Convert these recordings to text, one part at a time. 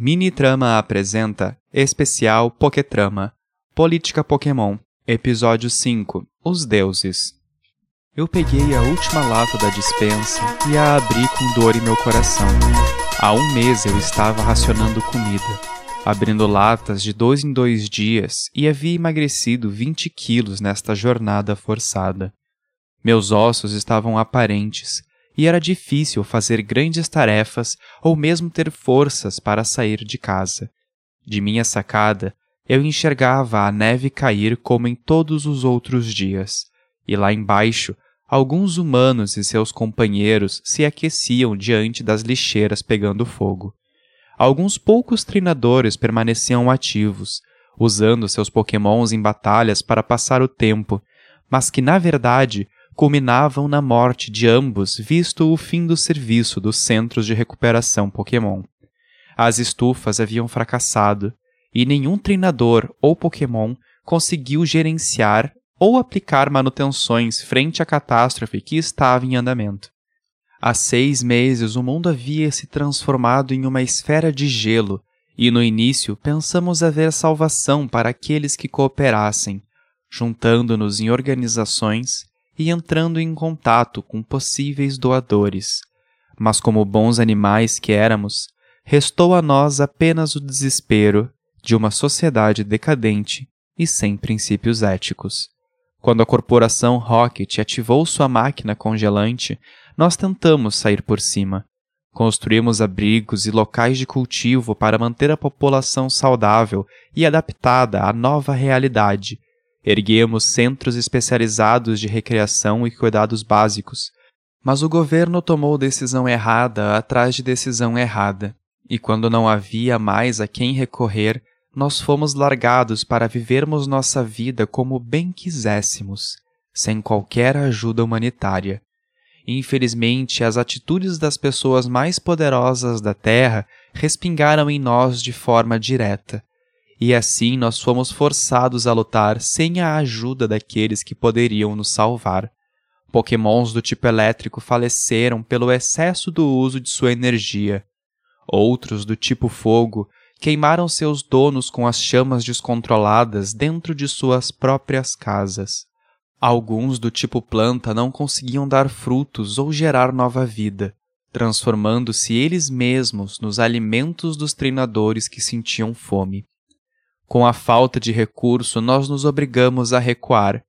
Minitrama apresenta Especial Pokétrama Política Pokémon Episódio 5 Os Deuses Eu peguei a última lata da dispensa e a abri com dor em meu coração. Há um mês eu estava racionando comida, abrindo latas de dois em dois dias e havia emagrecido 20 quilos nesta jornada forçada. Meus ossos estavam aparentes e era difícil fazer grandes tarefas ou mesmo ter forças para sair de casa. De minha sacada, eu enxergava a neve cair como em todos os outros dias, e lá embaixo, alguns humanos e seus companheiros se aqueciam diante das lixeiras pegando fogo. Alguns poucos treinadores permaneciam ativos, usando seus pokémons em batalhas para passar o tempo, mas que na verdade culminavam na morte de ambos, visto o fim do serviço dos centros de recuperação Pokémon. As estufas haviam fracassado e nenhum treinador ou Pokémon conseguiu gerenciar ou aplicar manutenções frente à catástrofe que estava em andamento. Há seis meses o mundo havia se transformado em uma esfera de gelo, e no início pensamos haver salvação para aqueles que cooperassem, juntando-nos em organizações e entrando em contato com possíveis doadores. Mas, como bons animais que éramos, restou a nós apenas o desespero de uma sociedade decadente e sem princípios éticos. Quando a corporação Rocket ativou sua máquina congelante, nós tentamos sair por cima. Construímos abrigos e locais de cultivo para manter a população saudável e adaptada à nova realidade, Erguemos centros especializados de recreação e cuidados básicos. Mas o governo tomou decisão errada atrás de decisão errada, e quando não havia mais a quem recorrer, nós fomos largados para vivermos nossa vida como bem quiséssemos, sem qualquer ajuda humanitária. Infelizmente, as atitudes das pessoas mais poderosas da Terra respingaram em nós de forma direta, e assim nós fomos forçados a lutar sem a ajuda daqueles que poderiam nos salvar. Pokémons do tipo elétrico faleceram pelo excesso do uso de sua energia. Outros do tipo fogo queimaram seus donos com as chamas descontroladas dentro de suas próprias casas. Alguns do tipo planta não conseguiam dar frutos ou gerar nova vida, transformando-se eles mesmos nos alimentos dos treinadores que sentiam fome. Com a falta de recurso, nós nos obrigamos a recuar,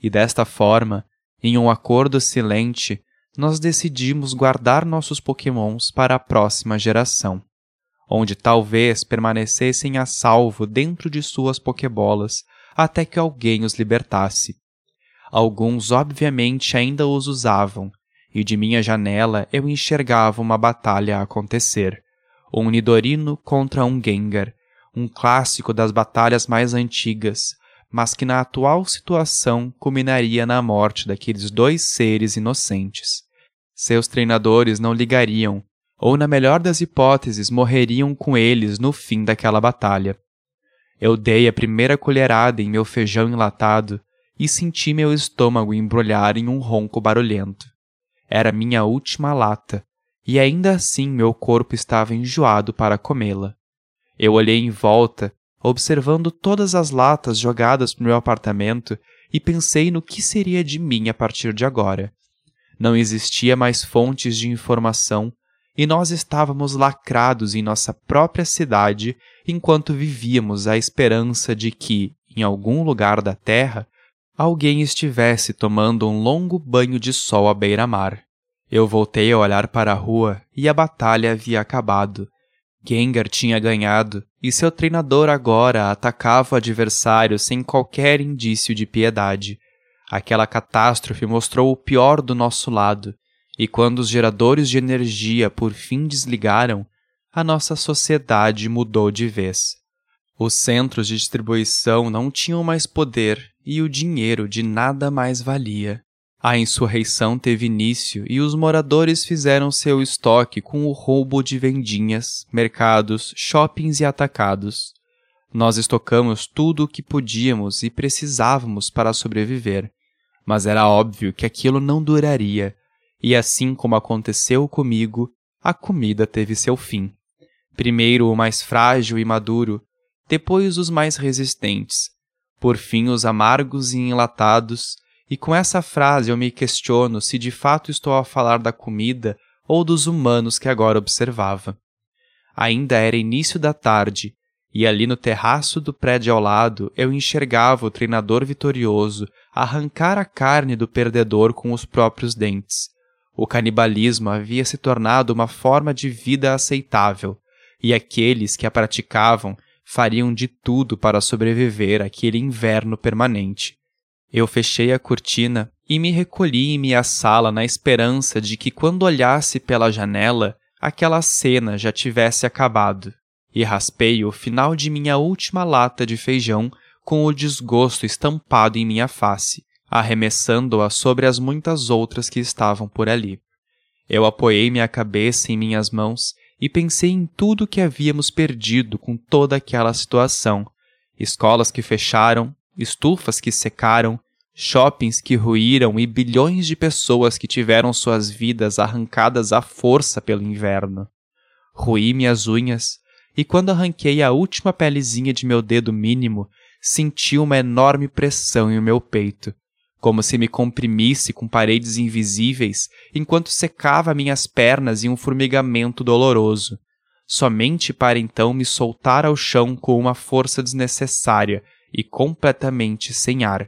e desta forma, em um acordo silente, nós decidimos guardar nossos pokémons para a próxima geração, onde talvez permanecessem a salvo dentro de suas pokébolas até que alguém os libertasse. Alguns, obviamente, ainda os usavam, e de minha janela eu enxergava uma batalha a acontecer. Um Nidorino contra um Gengar, um clássico das batalhas mais antigas, mas que na atual situação culminaria na morte daqueles dois seres inocentes. Seus treinadores não ligariam, ou na melhor das hipóteses morreriam com eles no fim daquela batalha. Eu dei a primeira colherada em meu feijão enlatado e senti meu estômago embrulhar em um ronco barulhento. Era minha última lata, e ainda assim meu corpo estava enjoado para comê-la. Eu olhei em volta, observando todas as latas jogadas no meu apartamento e pensei no que seria de mim a partir de agora. Não existia mais fontes de informação e nós estávamos lacrados em nossa própria cidade enquanto vivíamos a esperança de que, em algum lugar da terra, alguém estivesse tomando um longo banho de sol à beira-mar. Eu voltei a olhar para a rua e a batalha havia acabado. Gengar tinha ganhado, e seu treinador agora atacava o adversário sem qualquer indício de piedade. Aquela catástrofe mostrou o pior do nosso lado, e quando os geradores de energia por fim desligaram, a nossa sociedade mudou de vez. Os centros de distribuição não tinham mais poder e o dinheiro de nada mais valia. A insurreição teve início e os moradores fizeram seu estoque com o roubo de vendinhas, mercados, shoppings e atacados. Nós estocamos tudo o que podíamos e precisávamos para sobreviver, mas era óbvio que aquilo não duraria, e assim como aconteceu comigo, a comida teve seu fim. Primeiro o mais frágil e maduro, depois os mais resistentes, por fim os amargos e enlatados, e com essa frase eu me questiono se de fato estou a falar da comida ou dos humanos que agora observava. Ainda era início da tarde, e ali no terraço do prédio ao lado eu enxergava o treinador vitorioso arrancar a carne do perdedor com os próprios dentes. O canibalismo havia se tornado uma forma de vida aceitável, e aqueles que a praticavam fariam de tudo para sobreviver àquele inverno permanente. Eu fechei a cortina e me recolhi em minha sala na esperança de que, quando olhasse pela janela, aquela cena já tivesse acabado. E raspei o final de minha última lata de feijão com o desgosto estampado em minha face, arremessando-a sobre as muitas outras que estavam por ali. Eu apoiei minha cabeça em minhas mãos e pensei em tudo que havíamos perdido com toda aquela situação: escolas que fecharam, estufas que secaram, shoppings que ruíram e bilhões de pessoas que tiveram suas vidas arrancadas à força pelo inverno. Ruí minhas unhas, e quando arranquei a última pelezinha de meu dedo mínimo, senti uma enorme pressão em meu peito como se me comprimisse com paredes invisíveis enquanto secava minhas pernas em um formigamento doloroso, somente para então me soltar ao chão com uma força desnecessária e completamente sem ar.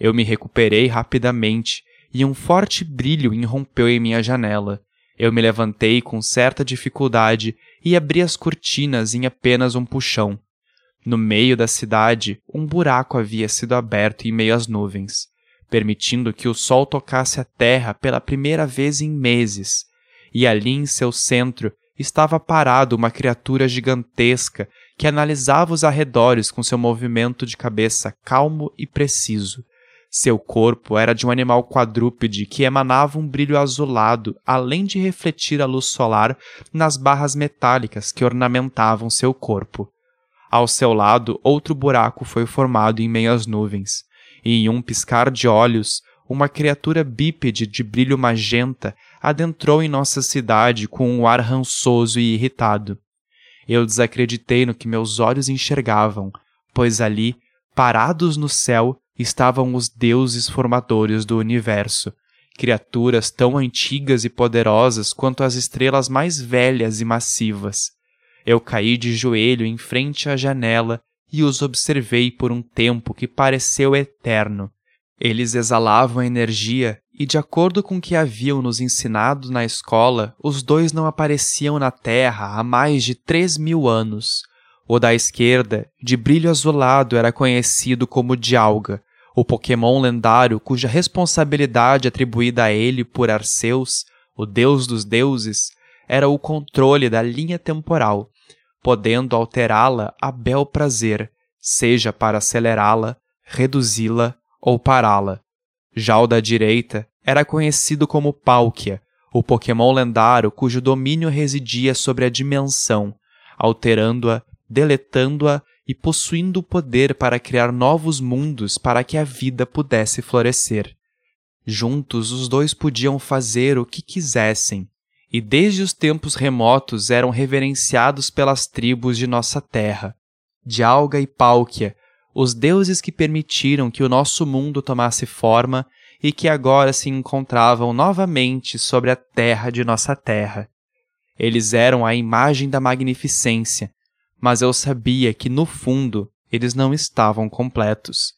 Eu me recuperei rapidamente e um forte brilho irrompeu em minha janela. Eu me levantei com certa dificuldade e abri as cortinas em apenas um puxão. No meio da cidade, um buraco havia sido aberto em meio às nuvens permitindo que o sol tocasse a terra pela primeira vez em meses, e ali em seu centro estava parado uma criatura gigantesca que analisava os arredores com seu movimento de cabeça calmo e preciso. Seu corpo era de um animal quadrúpede que emanava um brilho azulado, além de refletir a luz solar nas barras metálicas que ornamentavam seu corpo. Ao seu lado, outro buraco foi formado em meio às nuvens e em um piscar de olhos, uma criatura bípede de brilho magenta adentrou em nossa cidade com um ar rançoso e irritado. Eu desacreditei no que meus olhos enxergavam, pois ali, parados no céu, estavam os deuses formadores do universo, criaturas tão antigas e poderosas quanto as estrelas mais velhas e massivas. Eu caí de joelho em frente à janela e os observei por um tempo que pareceu eterno. Eles exalavam energia e, de acordo com o que haviam nos ensinado na escola, os dois não apareciam na Terra há mais de três mil anos. O da esquerda, de brilho azulado, era conhecido como Dialga, o Pokémon lendário cuja responsabilidade atribuída a ele por Arceus, o deus dos deuses, era o controle da linha temporal podendo alterá-la a bel prazer, seja para acelerá-la, reduzi-la ou pará-la. Já o da direita era conhecido como Palkia, o Pokémon lendário cujo domínio residia sobre a dimensão, alterando-a, deletando-a e possuindo o poder para criar novos mundos para que a vida pudesse florescer. Juntos os dois podiam fazer o que quisessem, e desde os tempos remotos eram reverenciados pelas tribos de nossa terra. Dialga e Pálquia, os deuses que permitiram que o nosso mundo tomasse forma e que agora se encontravam novamente sobre a terra de nossa terra. Eles eram a imagem da magnificência, mas eu sabia que no fundo eles não estavam completos.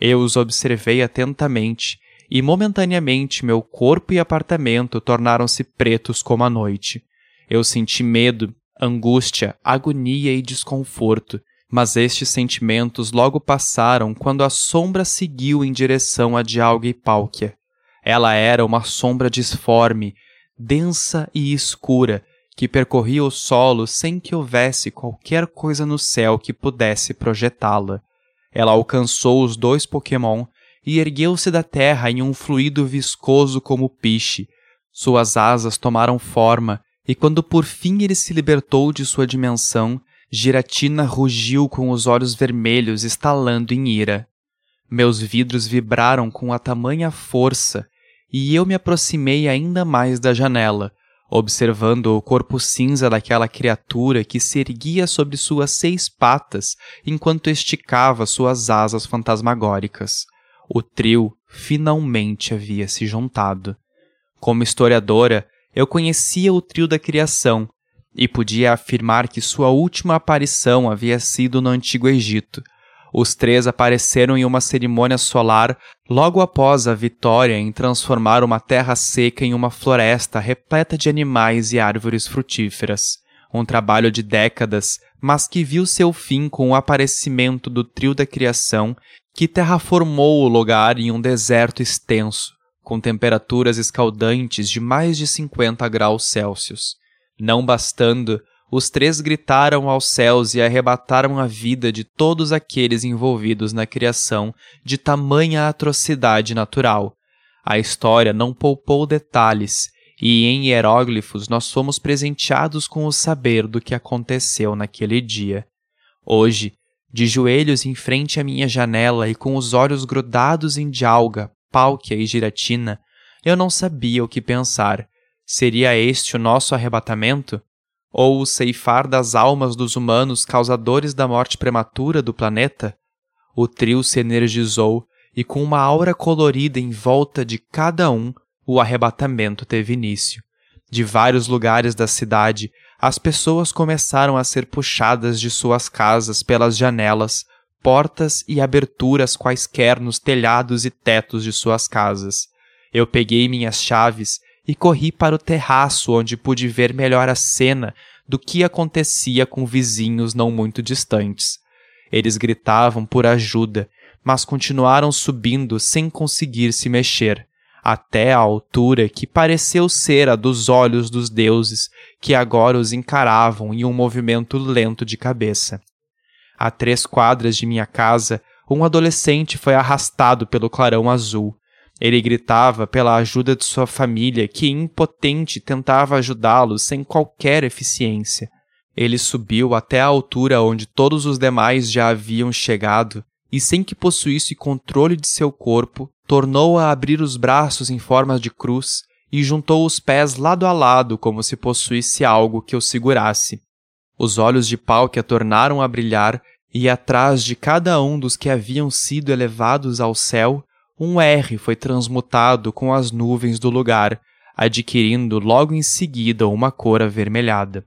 Eu os observei atentamente e momentaneamente meu corpo e apartamento tornaram-se pretos como a noite. Eu senti medo, angústia, agonia e desconforto, mas estes sentimentos logo passaram quando a sombra seguiu em direção a Dialga e Pálquia. Ela era uma sombra disforme, densa e escura, que percorria o solo sem que houvesse qualquer coisa no céu que pudesse projetá-la. Ela alcançou os dois Pokémon e ergueu-se da terra em um fluido viscoso como piche. Suas asas tomaram forma, e quando por fim ele se libertou de sua dimensão, Giratina rugiu com os olhos vermelhos estalando em ira. Meus vidros vibraram com a tamanha força, e eu me aproximei ainda mais da janela, observando o corpo cinza daquela criatura que se erguia sobre suas seis patas enquanto esticava suas asas fantasmagóricas. O trio finalmente havia se juntado. Como historiadora, eu conhecia o trio da criação e podia afirmar que sua última aparição havia sido no Antigo Egito. Os três apareceram em uma cerimônia solar logo após a vitória em transformar uma terra seca em uma floresta repleta de animais e árvores frutíferas. Um trabalho de décadas, mas que viu seu fim com o aparecimento do trio da criação, que terraformou o lugar em um deserto extenso, com temperaturas escaldantes de mais de 50 graus Celsius. Não bastando, os três gritaram aos céus e arrebataram a vida de todos aqueles envolvidos na criação de tamanha atrocidade natural. A história não poupou detalhes, e em hieróglifos nós fomos presenteados com o saber do que aconteceu naquele dia. Hoje, de joelhos em frente à minha janela e com os olhos grudados em Dialga, Pálquia e Giratina, eu não sabia o que pensar. Seria este o nosso arrebatamento? Ou o ceifar das almas dos humanos causadores da morte prematura do planeta? O trio se energizou e, com uma aura colorida em volta de cada um, o arrebatamento teve início. De vários lugares da cidade, as pessoas começaram a ser puxadas de suas casas pelas janelas, portas e aberturas quaisquer nos telhados e tetos de suas casas. Eu peguei minhas chaves e corri para o terraço onde pude ver melhor a cena do que acontecia com vizinhos não muito distantes. Eles gritavam por ajuda, mas continuaram subindo sem conseguir se mexer, até a altura que pareceu ser a dos olhos dos deuses, que agora os encaravam em um movimento lento de cabeça. A três quadras de minha casa, um adolescente foi arrastado pelo clarão azul, ele gritava pela ajuda de sua família, que impotente tentava ajudá-lo sem qualquer eficiência. Ele subiu até a altura onde todos os demais já haviam chegado e, sem que possuísse controle de seu corpo, tornou a abrir os braços em forma de cruz e juntou os pés lado a lado como se possuísse algo que o segurasse. Os olhos de pau que a tornaram a brilhar e atrás de cada um dos que haviam sido elevados ao céu um R foi transmutado com as nuvens do lugar, adquirindo logo em seguida uma cor avermelhada.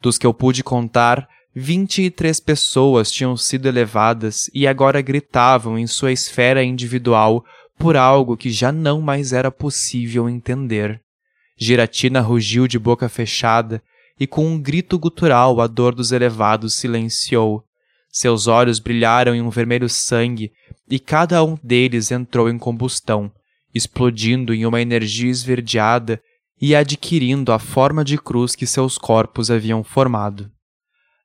Dos que eu pude contar, vinte e três pessoas tinham sido elevadas e agora gritavam em sua esfera individual por algo que já não mais era possível entender. Giratina rugiu de boca fechada e com um grito gutural a dor dos elevados silenciou. Seus olhos brilharam em um vermelho sangue e cada um deles entrou em combustão, explodindo em uma energia esverdeada e adquirindo a forma de cruz que seus corpos haviam formado.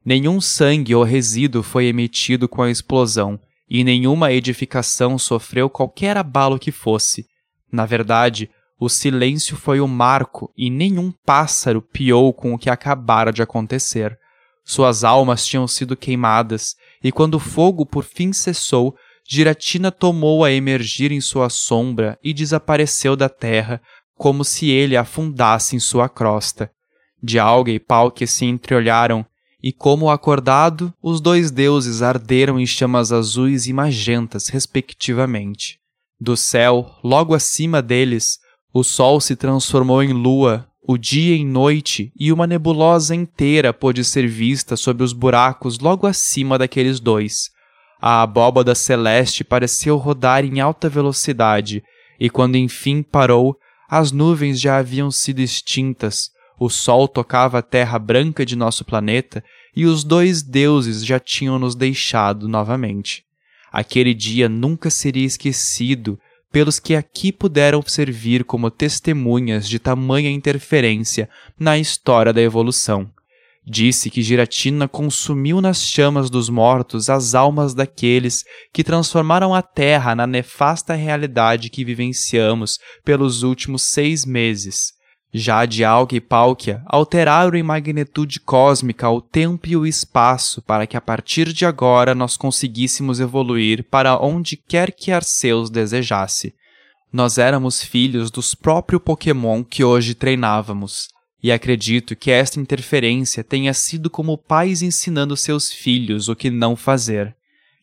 Nenhum sangue ou resíduo foi emitido com a explosão, e nenhuma edificação sofreu qualquer abalo que fosse. Na verdade, o silêncio foi o marco e nenhum pássaro piou com o que acabara de acontecer. Suas almas tinham sido queimadas, e quando o fogo por fim cessou, Giratina tomou a emergir em sua sombra e desapareceu da terra, como se ele afundasse em sua crosta. Dialga e Palque se entreolharam, e como acordado, os dois deuses arderam em chamas azuis e magentas, respectivamente. Do céu, logo acima deles, o sol se transformou em lua, o dia em noite, e uma nebulosa inteira pôde ser vista sob os buracos logo acima daqueles dois. A abóbada celeste pareceu rodar em alta velocidade, e quando enfim parou, as nuvens já haviam sido extintas, o sol tocava a terra branca de nosso planeta e os dois deuses já tinham nos deixado novamente. Aquele dia nunca seria esquecido pelos que aqui puderam servir como testemunhas de tamanha interferência na história da evolução. Disse que Giratina consumiu nas chamas dos mortos as almas daqueles que transformaram a Terra na nefasta realidade que vivenciamos pelos últimos seis meses. Já de Alga e Pálquia alteraram em magnitude cósmica o tempo e o espaço para que a partir de agora nós conseguíssemos evoluir para onde quer que Arceus desejasse. Nós éramos filhos dos próprios Pokémon que hoje treinávamos e acredito que esta interferência tenha sido como pais ensinando seus filhos o que não fazer.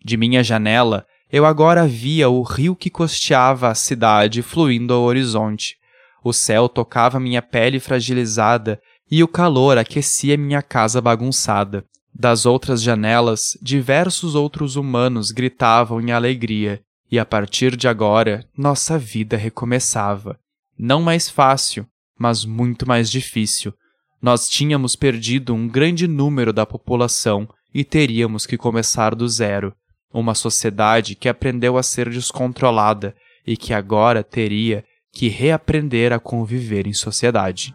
De minha janela, eu agora via o rio que costeava a cidade fluindo ao horizonte. O céu tocava minha pele fragilizada e o calor aquecia minha casa bagunçada. Das outras janelas, diversos outros humanos gritavam em alegria, e a partir de agora, nossa vida recomeçava. Não mais fácil, mas muito mais difícil. Nós tínhamos perdido um grande número da população e teríamos que começar do zero. Uma sociedade que aprendeu a ser descontrolada e que agora teria que reaprender a conviver em sociedade.